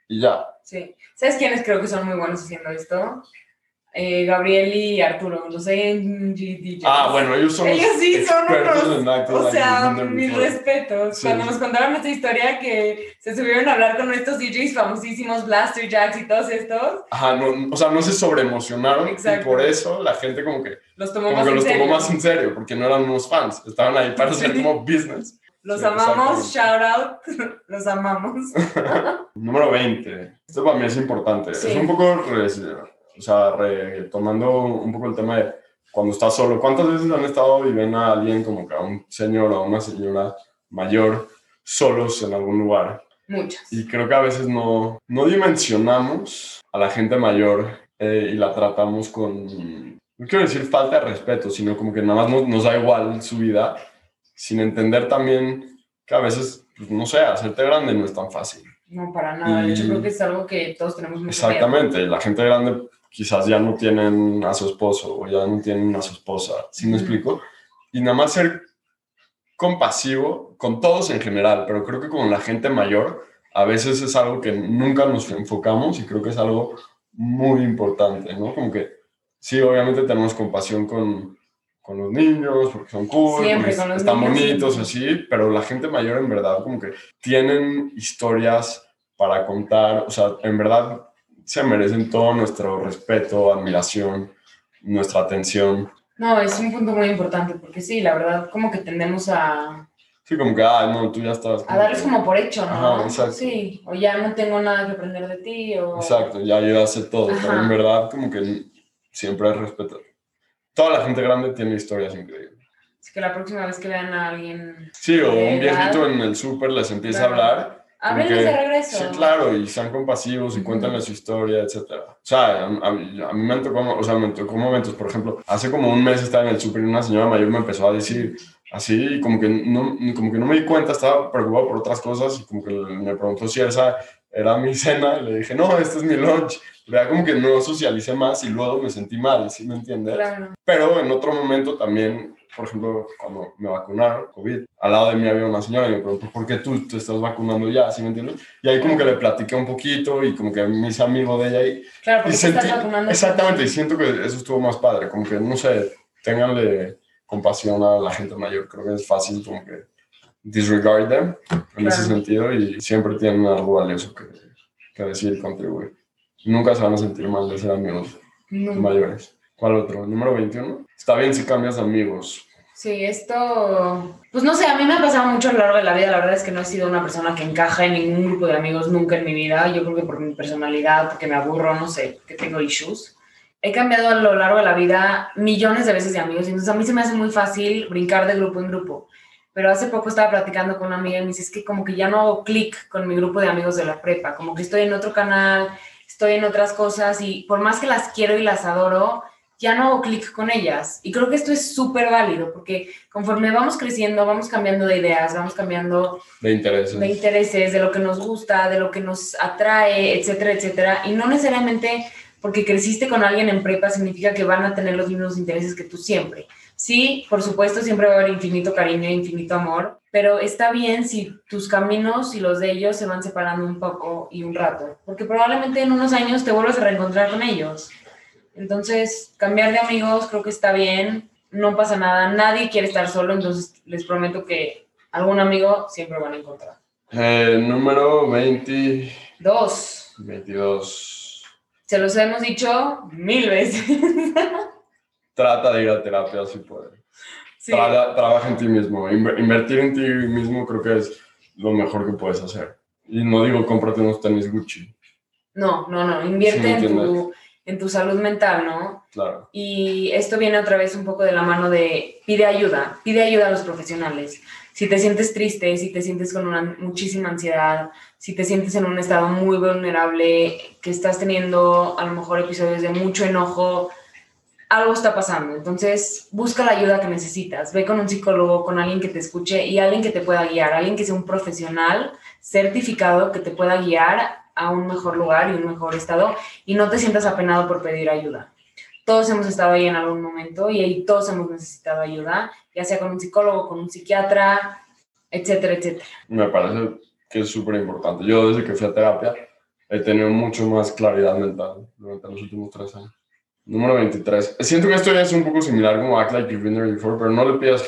y ya. Sí. ¿Sabes quiénes creo que son muy buenos haciendo esto? Eh, Gabriel y Arturo, los NG DJs. Ah, bueno, ellos son Ellos los sí son unos- O sea, mis respetos. Sí. Cuando nos contaron esta historia que se subieron a hablar con estos DJs famosísimos, Blaster Jacks y todos estos, Ajá, no, o sea, no se sobreemocionaron Exacto. y por eso la gente como que los tomó como más que en los serio. tomó más en serio, porque no eran unos fans, estaban ahí para hacer como business. Los Sí, amamos, shout out, los amamos. Número 20. Esto para mí es importante. Sí. Es un poco, o sea, retomando un poco el tema de cuando estás solo. ¿Cuántas veces han estado y ven a alguien como que a un señor o a una señora mayor solos en algún lugar? Muchas. Y creo que a veces no, no dimensionamos a la gente mayor eh, y la tratamos con, no quiero decir falta de respeto, sino como que nada más nos, nos da igual su vida, sin entender también que a veces, pues, no sé, hacerte grande no es tan fácil. No, para nada. De hecho, Y- creo que es algo que todos tenemos mucho miedo. Exactamente, la gente grande quizás ya no tienen a su esposo o ya no tienen a su esposa, ¿sí me explico? Y nada más ser compasivo con todos en general, pero creo que con la gente mayor a veces es algo que nunca nos enfocamos y creo que es algo muy importante, ¿no? Como que sí, obviamente tenemos compasión con, con los niños porque son cool, porque con están niños, bonitos, siempre. así, pero la gente mayor en verdad como que tienen historias para contar, o sea, en verdad se merecen todo nuestro respeto, admiración, nuestra atención. No, es un punto muy importante porque sí, la verdad, como que tendemos a, Sí, como que, ah, no, tú ya estás. a darles como por hecho, ¿no? Ajá, exacto. Sí, o ya no tengo nada que aprender de ti, o... Exacto, ya yo sé todo, pero en verdad como que siempre es respeto. Toda la gente grande tiene historias increíbles. Así que la próxima vez que vean a alguien, Sí, o un viejito edad. en el súper les empieza Claro. a hablar. Háblenles de regreso. Sí, claro, y sean compasivos y Ujú. cuéntenle su historia, etcétera. O sea, a, a- a mí me tocó, o sea, me tocó momentos, por ejemplo, hace como un mes estaba en el súper y una señora mayor me empezó a decir así, como que no, como que no me di cuenta, estaba preocupado por otras cosas y como que me preguntó si esa era mi cena y le dije, no, este es mi lunch. ¿Verdad? Como que no socialicé más y luego me sentí mal, ¿sí me entiendes? Claro. Pero en otro momento también, por ejemplo, cuando me vacunaron, COVID, al lado de mí había una señora y me preguntó, ¿por qué tú te estás vacunando ya? ¿Sí me entiendes? Y ahí como que le platiqué un poquito y como que me hice amigo de ella y, Claro, y porque te sentí, estás vacunando. exactamente, y siento que eso estuvo más padre, como que, no sé, tenganle compasión a la gente mayor, creo que es fácil como que disregard them en ese Claro. sentido y siempre tienen algo valioso que, que decir y contribuir. Nunca se van a sentir mal de ser amigos No. mayores. ¿Cuál otro? Número 21. Está bien si cambias de amigos. Sí, esto, pues no sé, a mí me ha pasado mucho a lo largo de la vida. La verdad es que no he sido una persona que encaja en ningún grupo de amigos nunca en mi vida. Yo creo que por mi personalidad, porque me aburro, no sé, que tengo issues. He cambiado a lo largo de la vida millones de veces de amigos, entonces a mí se me hace muy fácil brincar de grupo en grupo. Pero hace poco estaba platicando con una amiga y me dice, es que como que ya no hago clic con mi grupo de amigos de la prepa, como que estoy en otro canal, estoy en otras cosas y por más que las quiero y las adoro, ya no hago clic con ellas. Y creo que esto es súper válido porque conforme vamos creciendo, vamos cambiando de ideas, vamos cambiando De intereses. de intereses, de lo que nos gusta, de lo que nos atrae, etcétera, etcétera. Y no necesariamente porque creciste con alguien en prepa significa que van a tener los mismos intereses que tú siempre. Sí, por supuesto, siempre va a haber infinito cariño infinito amor, pero está bien si tus caminos y los de ellos se van separando un poco y un rato, porque probablemente en unos años te vuelvas a reencontrar con ellos. Entonces, cambiar de amigos creo que está bien, no pasa nada, nadie quiere estar solo, entonces les prometo que algún amigo siempre van a encontrar. Eh, número 20. Dos. 22. Se los hemos dicho mil veces. Trata de ir a terapia si puedes. Sí. Tra- trabaja en ti mismo. Inver- invertir en ti mismo creo que es lo mejor que puedes hacer. Y no digo cómprate unos tenis Gucci, No, no, no, invierte Sí, en, tu. En tu salud mental, ¿no? claro. Y esto viene otra vez un poco de la mano de pide ayuda, pide ayuda a los profesionales. Si te sientes triste, si te sientes con una, muchísima ansiedad, si te sientes en un estado muy vulnerable, que estás teniendo a lo mejor episodios de mucho enojo, algo está pasando. Entonces, busca la ayuda que necesitas. Ve con un psicólogo, con alguien que te escuche y alguien que te pueda guiar, alguien que sea un profesional certificado que te pueda guiar a un mejor lugar y un mejor estado y no te sientas apenado por pedir ayuda. Todos hemos estado ahí en algún momento y ahí todos hemos necesitado ayuda, ya sea con un psicólogo, con un psiquiatra, etcétera, etcétera. Me parece que es súper importante. Yo desde que fui a terapia he tenido mucho más claridad mental durante los últimos tres años. Número 23. Siento que esto ya es un poco similar como Act Like You've Been There Before, pero no le pidas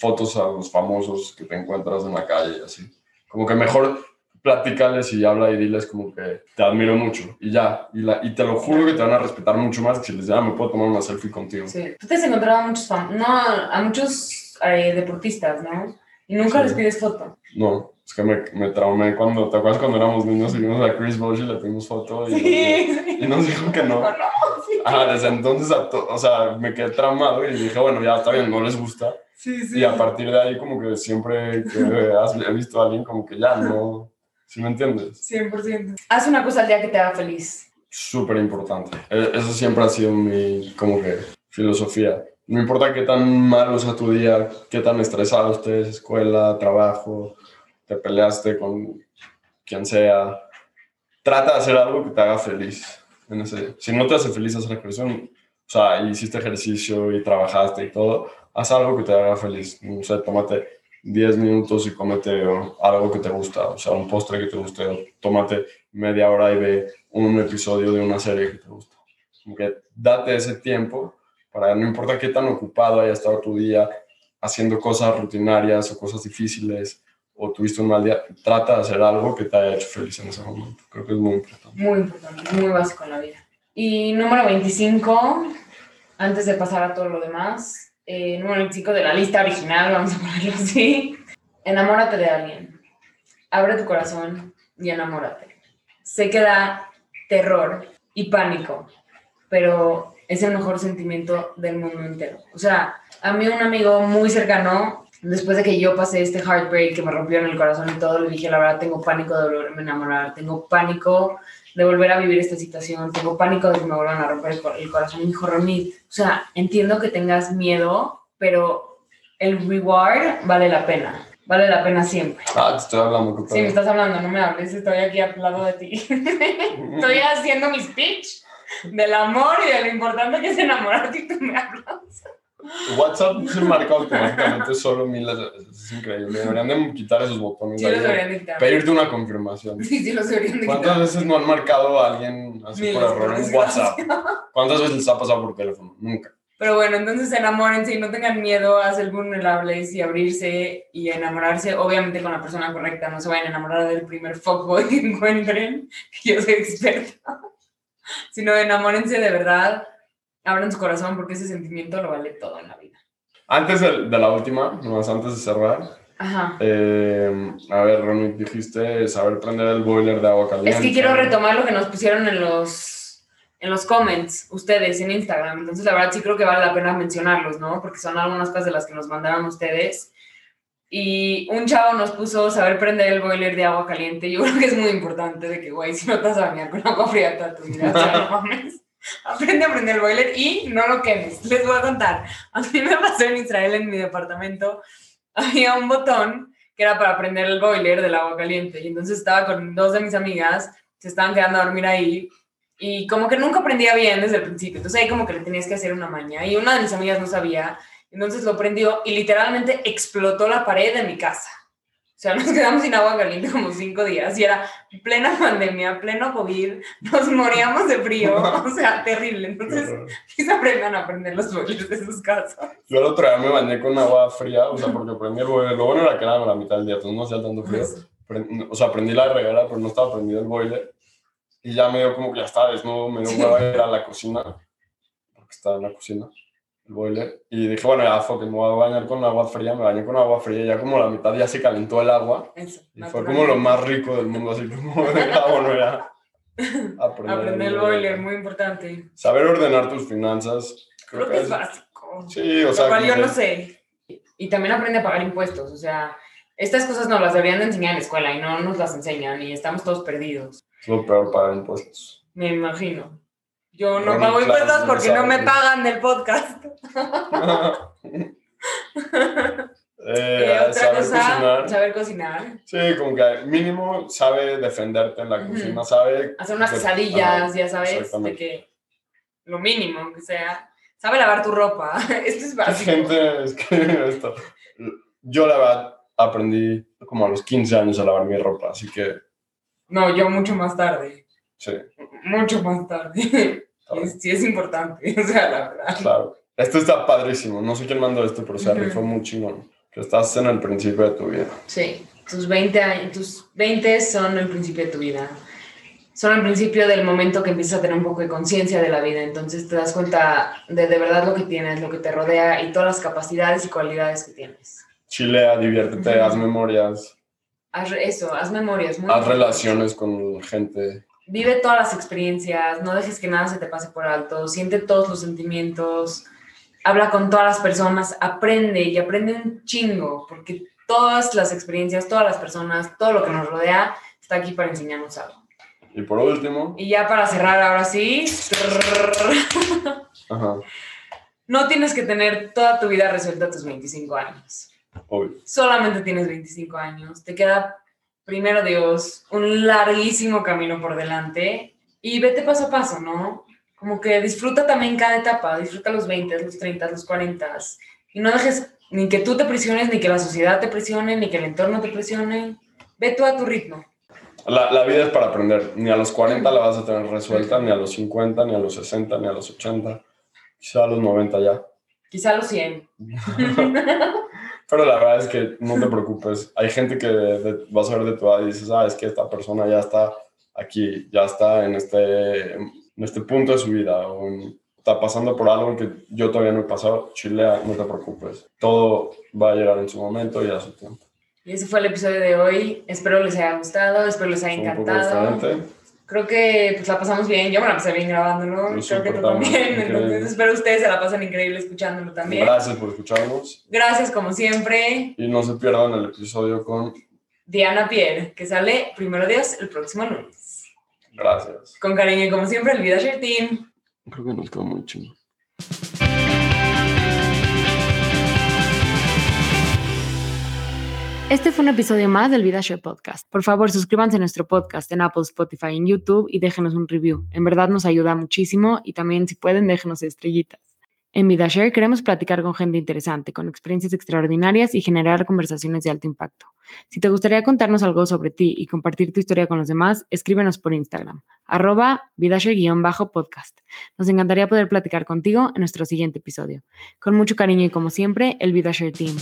fotos a los famosos que te encuentras en la calle así. Como que mejor platícales y habla y diles como que te admiro mucho y ya. Y, la, y te lo juro que te van a respetar mucho más que si les dices, ah, me puedo tomar una selfie contigo. Sí. Tú te has encontrado a muchos, no, a muchos eh, deportistas, ¿no? Y nunca Sí. les pides foto. No, es que me, me traumé cuando, ¿te acuerdas cuando éramos niños y vimos a Chris Bosh y le pedimos foto? Y, Sí, y nos dijo que no. No, no, sí. Ajá, desde entonces, o sea, me quedé traumado y dije, bueno, ya está bien, no les gusta. Sí, sí. Y a partir de ahí, como que siempre que has he visto a alguien, como que ya no, ¿sí me entiendes? 100%. Haz una cosa al día que te haga feliz. Súper importante. E- Eso siempre ha sido mi, como que, filosofía. No importa qué tan malo sea tu día, qué tan estresado estés, escuela, trabajo, te peleaste con quien sea, trata de hacer algo que te haga feliz. En ese, si no te hace feliz hacer ejercicio, o sea, hiciste ejercicio y trabajaste y todo, haz algo que te haga feliz. No sé, tómate 10 minutos y cómete o, algo que te gusta, o sea, un postre que te guste, o tómate media hora y ve un episodio de una serie que te gusta. Date ese tiempo para no importa qué tan ocupado haya estado tu día haciendo cosas rutinarias o cosas difíciles o tuviste un mal día, trata de hacer algo que te haya hecho feliz en ese momento. Creo que es muy importante. Muy importante, muy básico en la vida. Y número 25, antes de pasar a todo lo demás, eh, número 25 de la lista original, vamos a ponerlo así. Enamórate de alguien. Abre tu corazón y enamórate. Sé que da terror y pánico, pero es el mejor sentimiento del mundo entero. O sea, a mí un amigo muy cercano, después de que yo pasé este heartbreak que me rompió en el corazón y todo, le dije, la verdad, tengo pánico de volverme a enamorar, tengo pánico de volver a vivir esta situación, tengo pánico de que me vuelvan a romper el, cor- el corazón. Y me dijo, Ronit, o sea, entiendo que tengas miedo, pero el reward vale la pena. Vale la pena siempre. Ah, te estoy hablando. ¿qué Sí, me estás hablando, no me hables, estoy aquí al lado de ti. Estoy haciendo mi speech del amor y de lo importante que es enamorarte y tú me hablas. WhatsApp se marca automáticamente solo veces. Es increíble. Deberían de quitar esos botones. Sí, ahí los de deberían de quitar. Pedirte una confirmación. Sí, sí, los deberían de ¿Cuántas quitar. veces no han marcado a alguien así Miles, por error en. WhatsApp? ¿Cuántas veces les ha pasado por teléfono? Nunca. Pero bueno, entonces enamórense y no tengan miedo a ser vulnerables y abrirse y enamorarse, obviamente con la persona correcta. No se vayan a enamorar del primer fuckboy que encuentren, que yo soy experta. Sino enamórense de verdad, abran su corazón porque ese sentimiento lo vale todo en la vida. Antes de, de la última, nomás antes de cerrar, Ajá. eh, a ver, Ronnie, dijiste saber prender el boiler de agua caliente. Es que quiero retomar lo que nos pusieron en los, en los comments, ustedes, en Instagram. Entonces, la verdad, sí creo que vale la pena mencionarlos, ¿no? Porque son algunas cosas de las que nos mandaron ustedes. Y un chavo nos puso saber prender el boiler de agua caliente. Yo creo que es muy importante de que, güey, si no te vas a bañar con agua fría toda tu vida, o sea, no mames. Aprende a prender el boiler y no lo quemes. Les voy a contar. A mí me pasó en Israel, en mi departamento, había un botón que era para prender el boiler del agua caliente. Y entonces estaba con dos de mis amigas, se estaban quedando a dormir ahí. Y como que nunca aprendía bien desde el principio. Entonces ahí como que le tenías que hacer una maña. Y una de mis amigas no sabía. Entonces lo prendió y literalmente explotó la pared de mi casa. O sea, nos quedamos sin agua caliente como cinco días y era plena pandemia, pleno COVID, nos moríamos de frío, o sea, terrible. Entonces, sí se aprendan a prender los boilers de sus casas. Yo el otro día me bañé con agua fría, o sea, porque prendí el boiler. Lo bueno era que era a la mitad del día, entonces no hacía tanto frío. Prend- o sea, prendí la regala, pero no estaba prendido el boiler. Y ya me dio como que ya estaba desnudo, me dio hueva ir a la cocina, porque estaba en la cocina, el boiler. Y dije, bueno, ya, fuck, it, me voy a bañar con agua fría. Me bañé con agua fría ya como la mitad ya se calentó el agua. Eso, Y fue como lo más rico del mundo, así como de volver a aprender. Aprender el boiler, muy importante. Saber ordenar tus finanzas. Creo que es básico. Sí, o Lo sea. cual yo no que- sé. Y también aprende a pagar impuestos. O sea, estas cosas nos las deberían de enseñar en la escuela y no nos las enseñan y estamos todos perdidos. Es lo peor pagar impuestos. Me imagino. Yo no Bueno, pago impuestos porque no me pagan del podcast. Eh, otra saber cosa, cocinar. saber cocinar. Sí, como que mínimo sabe defenderte en la cocina, sabe... Hacer unas quesadillas, ya sabes, de exactamente. que lo mínimo que sea. Sabe lavar tu ropa. Esto es ¿Qué básico. gente es que esto? Yo la verdad aprendí como a los 15 años a lavar mi ropa, así que No, yo mucho más tarde. sí, Mucho más tarde. Bien, Sí, es importante. O sea, la verdad. claro. Esto está padrísimo, no sé quién mandó esto, pero se rifó muy chingón. Que estás en el principio de tu vida. Sí, tus 20 años, tus 20 son el principio de tu vida. Son el principio del momento que empiezas a tener un poco de conciencia de la vida. Entonces te das cuenta de de verdad lo que tienes, lo que te rodea y todas las capacidades y cualidades que tienes. Chilea, diviértete, Ujú. haz memorias, Haz eso, haz memorias. muy haz importante. relaciones con gente. Vive todas las experiencias, no dejes que nada se te pase por alto, siente todos los sentimientos, habla con todas las personas, aprende y aprende un chingo, porque todas las experiencias, todas las personas, todo lo que nos rodea está aquí para enseñarnos algo. Y por último, Y ya para cerrar, ahora sí, ajá, no tienes que tener toda tu vida resuelta a tus 25 años. obvio. Solamente tienes 25 años. Te queda, primero Dios, un larguísimo camino por delante y vete paso a paso, ¿no? Como que disfruta también cada etapa, disfruta los 20, los 30, los 40 y no dejes ni que tú te presiones, ni que la sociedad te presione, ni que el entorno te presione. Ve tú a tu ritmo. La, la vida es para aprender. Ni a los 40 la vas a tener resuelta, ni a los 50, ni a los 60, ni a los 80. Quizá a los 90 ya. Quizá a los 100. Pero la verdad es que no te preocupes. Hay gente que de- vas a ver de tu edad y dices, ah, es que esta persona ya está aquí, ya está en este, en este punto de su vida, o en- está pasando por algo que yo todavía no he pasado. Chilea, no te preocupes. Todo va a llegar en su momento y a su tiempo. Y ese fue el episodio de hoy. Espero les haya gustado, espero les haya un poco encantado. diferente. Creo que pues, la pasamos bien. Yo me la pasé bien grabándolo. Lo Creo que tú también. Entonces, espero ustedes se la pasen increíble escuchándolo también. Gracias por escucharnos Gracias, como siempre, y no se pierdan el episodio con Diana Pierre, que sale primero Dios el próximo lunes. gracias. Con cariño y como siempre, el Vida Team. Creo que nos quedó muy chingo. Este fue un episodio más del VidaShare Podcast. Por favor, suscríbanse a nuestro podcast en Apple, Spotify, en YouTube y déjenos un review. En verdad nos ayuda muchísimo y también si pueden déjenos estrellitas. En VidaShare queremos platicar con gente interesante, con experiencias extraordinarias y generar conversaciones de alto impacto. Si te gustaría contarnos algo sobre ti y compartir tu historia con los demás, escríbenos por Instagram, arroba VidaShare-podcast. Nos encantaría poder platicar contigo en nuestro siguiente episodio. Con mucho cariño y como siempre, el VidaShare Team.